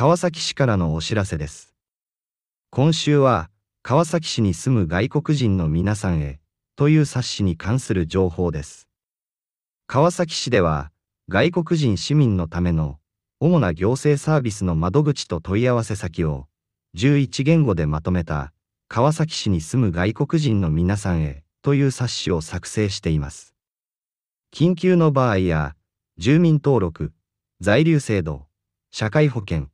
川崎市からのお知らせです。今週は、川崎市に住む外国人の皆さんへ、という冊子に関する情報です。川崎市では、外国人市民のための、主な行政サービスの窓口と問い合わせ先を、11言語でまとめた、川崎市に住む外国人の皆さんへ、という冊子を作成しています。緊急の場合や、住民登録、在留制度、社会保険、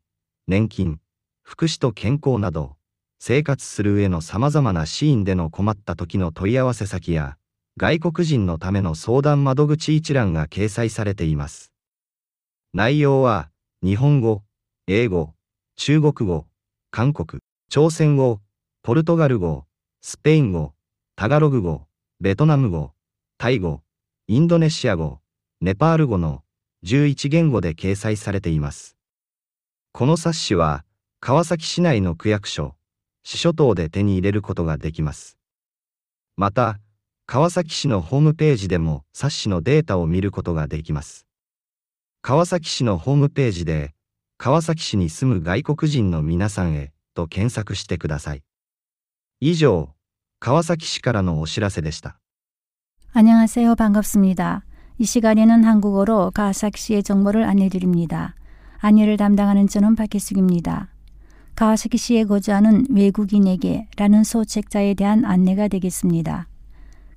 年金、福祉と健康など、生活する上の様々なシーンでの困った時の問い合わせ先や、外国人のための相談窓口一覧が掲載されています。内容は、日本語、英語、中国語、韓国、朝鮮語、ポルトガル語、スペイン語、タガログ語、ベトナム語、タイ語、インドネシア語、ネパール語の11言語で掲載されています。この冊子は、川崎市内の区役所、市諸島で手に入れることができます。また、川崎市のホームページでも冊子のデータを見ることができます。川崎市のホームページで、川崎市に住む外国人の皆さんへと検索してください。以上、川崎市からのお知らせでした。안녕하세요반갑습니다이시간에는한국어로가와사키시의정보를안내드립니다 안내를 담당하는 저는 박혜숙입니다. 가와사키 시에 거주하는 외국인에게 라는 소책자에 대한 안내가 되겠습니다.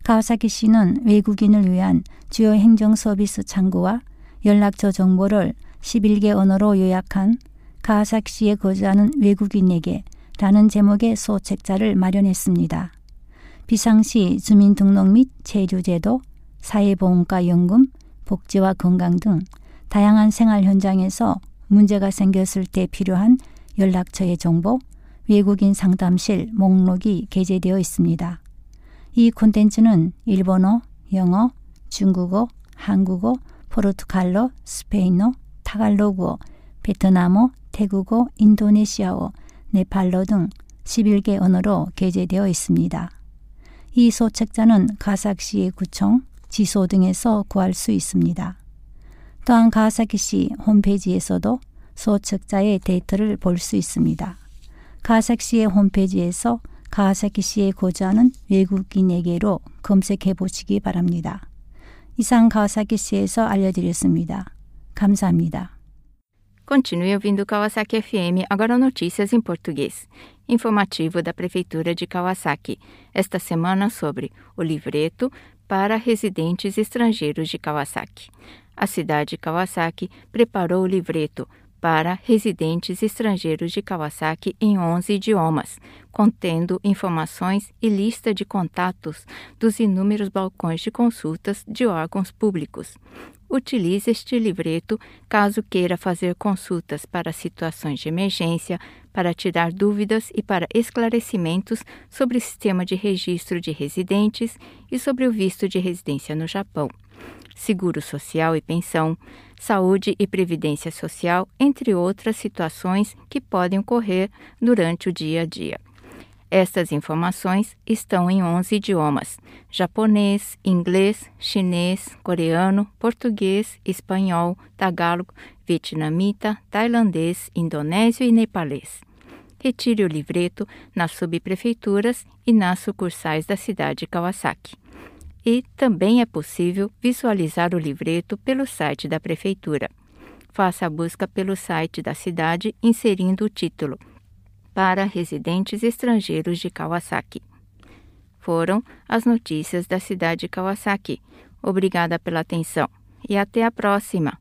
가와사키 시는 외국인을 위한 주요 행정 서비스 창구와 연락처 정보를 11개 언어로 요약한 가와사키 시에 거주하는 외국인에게 라는 제목의 소책자를 마련했습니다. 비상시 주민등록 및 체류제도, 사회보험과 연금, 복지와 건강 등 다양한 생활 현장에서 문제가 생겼을 때 필요한 연락처의 정보, 외국인 상담실 목록이 게재되어 있습니다. 이 콘텐츠는 일본어, 영어, 중국어, 한국어, 포르투갈어, 스페인어, 타갈로그어, 베트남어, 태국어, 인도네시아어, 네팔러 등 11개 언어로 게재되어 있습니다. 이 소책자는 가삭시 구청, 지소 등에서 구할 수 있습니다. 또한 가사키시 홈페이지에서도 소책자의 데이터를 볼 수 있습니다. 가사키시의 홈페이지에서 가사키시에 거주하는 외국인에게로 검색해 보시기 바랍니다. 이상 가사키시에서 알려드렸습니다. 감사합니다. Continue ouvindo Kawasaki FM, agora notícias em português. Informativo da Prefeitura de Kawasaki, esta semana sobre o livreto para residentes estrangeiros de Kawasaki a cidade de Kawasaki preparou o livreto para residentes estrangeiros de Kawasaki em 11 idiomas, contendo informações e lista de contatos dos inúmeros balcões de consultas de órgãos públicos. Utilize este livreto caso queira fazer consultas para situações de emergência, para tirar dúvidas e para esclarecimentos sobre o sistema de registro de residentes e sobre o visto de residência no Japão seguro social e pensão, saúde e previdência social, entre outras situações que podem ocorrer durante o dia a dia. Estas informações estão em 11 idiomas: japonês, inglês, chinês, coreano, português, espanhol, tagálogo, vietnamita, tailandês, indonésio e nepalês. Retire o livreto nas subprefeituras e nas sucursais da cidade de Kawasaki e também é possível visualizar o livreto pelo site da Prefeitura. Faça a busca pelo site da cidade inserindo o título Para residentes estrangeiros de Kawasaki. Foram as notícias da cidade de Kawasaki. Obrigada pela atenção e até a próxima.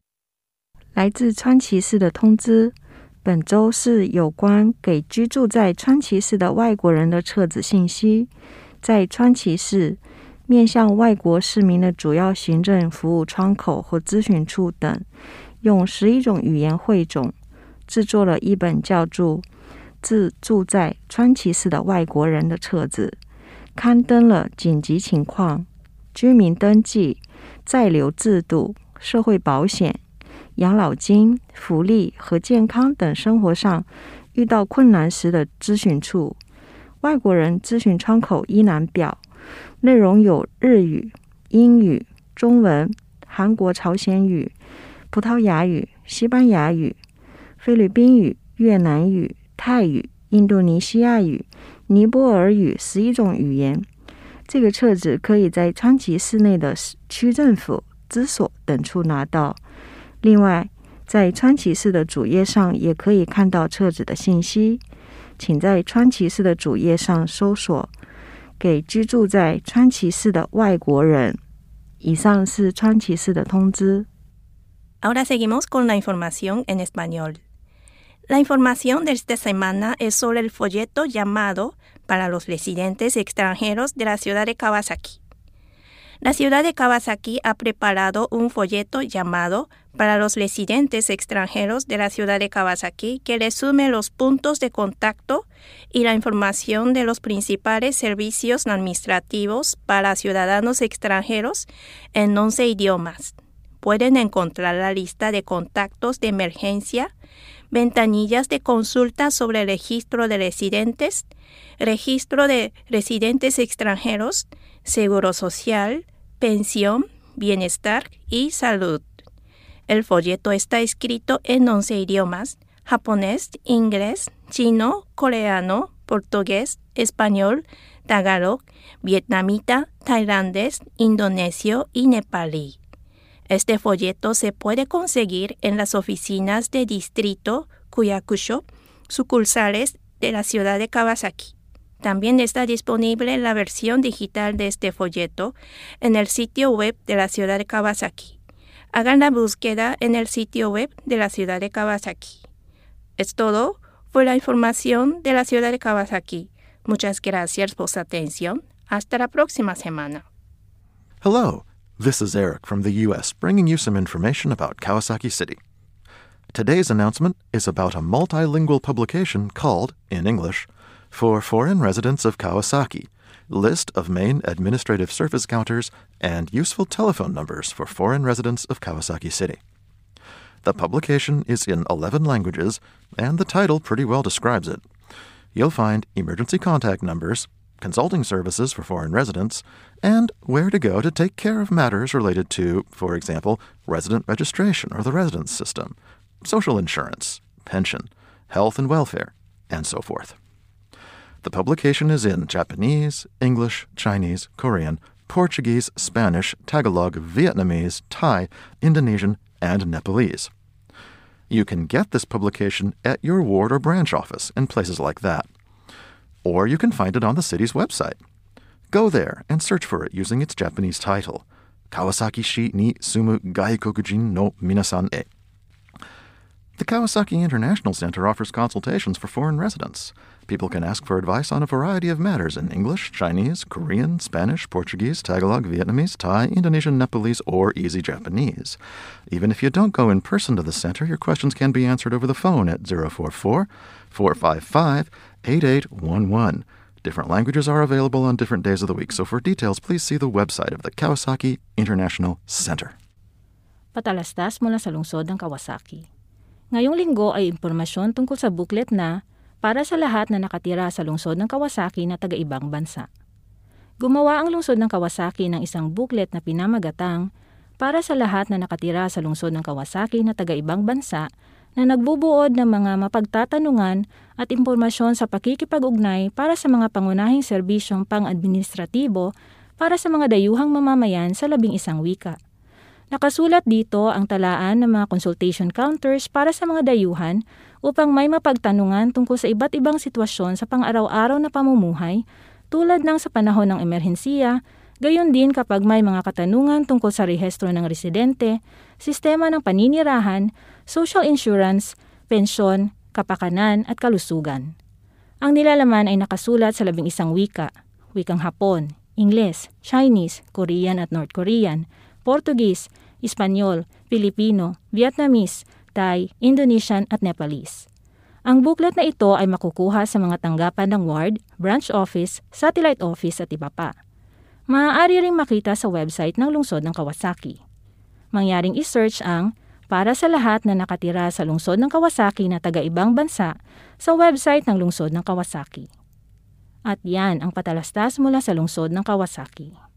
来自川崎市的通知，本周是有关给居住在川崎市的外国人的册子信息。在川崎市， 面向外国市民的主要行政服务窗口或咨询处等，用十一种语言汇总，制作了一本叫做《自住在川崎市的外国人》的册子，刊登了紧急情况、居民登记、在留制度、社会保险、养老金、福利和健康等生活上遇到困难时的咨询处、外国人咨询窗口一览表。内容有日语、英语、中文、韩国朝鲜语、葡萄牙语、西班牙语、菲律宾语、越南语、泰语、印度尼西亚语、尼泊尔语十一种语言。这个册子可以在川崎市内的区政府、支所等处拿到。另外，在川崎市的主页上也可以看到册子的信息。请在川崎市的主页上搜索“给居住在川崎市的外国人”。以上是川崎市的通知。Ahora seguimos con la información en español. La información de esta semana es sobre el folleto llamado para los residentes extranjeros de la ciudad de Kawasaki. La ciudad de Kawasaki ha preparado un folleto llamado para los residentes extranjeros de la ciudad de Kawasaki que resume los puntos de contacto y la información de los principales servicios administrativos para ciudadanos extranjeros en 11 idiomas. Pueden encontrar la lista de contactos de emergencia, ventanillas de consulta sobre registro de residentes, registro de residentes extranjeros, seguro social, pensión, bienestar y salud. El folleto está escrito en 11 idiomas, japonés, inglés, chino, coreano, portugués, español, tagalog, vietnamita, tailandés, indonesio y nepalí. Este folleto se puede conseguir en las oficinas de distrito Kuyakusho, sucursales de la ciudad de Kawasaki. También está disponible la versión digital de este folleto en el sitio web de la ciudad de Kawasaki. Hagan la búsqueda en el sitio web de la ciudad de Kawasaki. Es todo. Fue la información de la ciudad de Kawasaki. Muchas gracias por su atención. Hasta la próxima semana. Hello, this is Eric from the U.S. bringing you some information about Kawasaki City. Today's announcement is about a multilingual publication called, in English, for foreign residents of Kawasaki, list of main administrative service counters, and useful telephone numbers for foreign residents of Kawasaki City. The publication is in 11 languages, and the title pretty well describes it. You'll find emergency contact numbers, consulting services for foreign residents, and where to go to take care of matters related to, for example, resident registration or the residence system, social insurance, pension, health and welfare, and so forth. The publication is in Japanese, English, Chinese, Korean, Portuguese, Spanish, Tagalog, Vietnamese, Thai, Indonesian, and Nepalese. You can get this publication at your ward or branch office and places like that. Or you can find it on the city's website. Go there and search for it using its Japanese title, Kawasaki Shi ni Sumu Gaikokujin no Minasan e. The Kawasaki International Center offers consultations for foreign residents. People can ask for advice on a variety of matters in English, Chinese, Korean, Spanish, Portuguese, Tagalog, Vietnamese, Thai, Indonesian, Nepalese, or Easy Japanese. Even if you don't go in person to the center, your questions can be answered over the phone at 044 455 8811. Different languages are available on different days of the week, so for details, please see the website of the Kawasaki International Center. Patalastas mula sa lungsod ng Kawasaki. Ngayong linggo ay impormasyon tungkol sa booklet na para sa lahat na nakatira sa lungsod ng Kawasaki na taga-ibang bansa. Gumawa ang lungsod ng Kawasaki ng isang booklet na pinamagatang para sa lahat na nakatira sa lungsod ng Kawasaki na taga-ibang bansa na nagbubuod ng mga mapagtatanungan at impormasyon sa pakikipag-ugnay para sa mga pangunahing serbisyong pang-administratibo para sa mga dayuhang mamamayan sa labing isang wika. Nakasulat dito ang talaan ng mga consultation counters para sa mga dayuhan upang may mapagtanungan tungkol sa iba't ibang sitwasyon sa pang-araw-araw na pamumuhay tulad ng sa panahon ng emerhensiya, gayon din kapag may mga katanungan tungkol sa rehistro ng residente, sistema ng paninirahan, social insurance, pensyon, kapakanan at kalusugan. Ang nilalaman ay nakasulat sa labing isang wika, wikang Hapon, Ingles, Chinese, Korean at North Korean, Portuguese, Espanyol, Filipino, Vietnamese, Thai, Indonesian at Nepalese. Ang booklet na ito ay makukuha sa mga tanggapan ng ward, branch office, satellite office at iba pa. Maaari ring makita sa website ng lungsod ng Kawasaki. Mangyaring isearch ang para sa lahat na nakatira sa lungsod ng Kawasaki na taga-ibang bansa sa website ng lungsod ng Kawasaki. At yan ang patalastas mula sa lungsod ng Kawasaki.